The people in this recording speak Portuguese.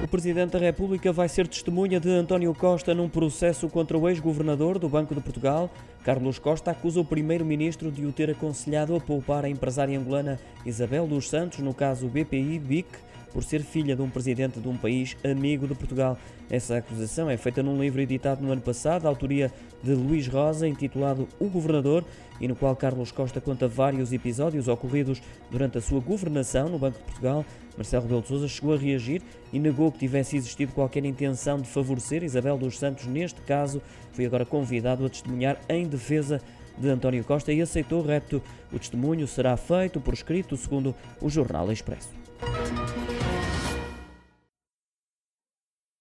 O Presidente da República vai ser testemunha de António Costa num processo contra o ex-governador do Banco de Portugal. Carlos Costa acusa o Primeiro-Ministro de o ter aconselhado a poupar a empresária angolana Isabel dos Santos, no caso BPI-BIC, por ser filha de um presidente de um país amigo de Portugal. Essa acusação é feita num livro editado no ano passado, autoria de Luís Rosa, intitulado O Governador, e no qual Carlos Costa conta vários episódios ocorridos durante a sua governação no Banco de Portugal. Marcelo Rebelo de Sousa chegou a reagir e negou que tivesse existido qualquer intenção de favorecer Isabel dos Santos neste caso. Foi agora convidado a testemunhar em defesa de António Costa e aceitou o repto. O testemunho será feito por escrito, segundo o Jornal Expresso.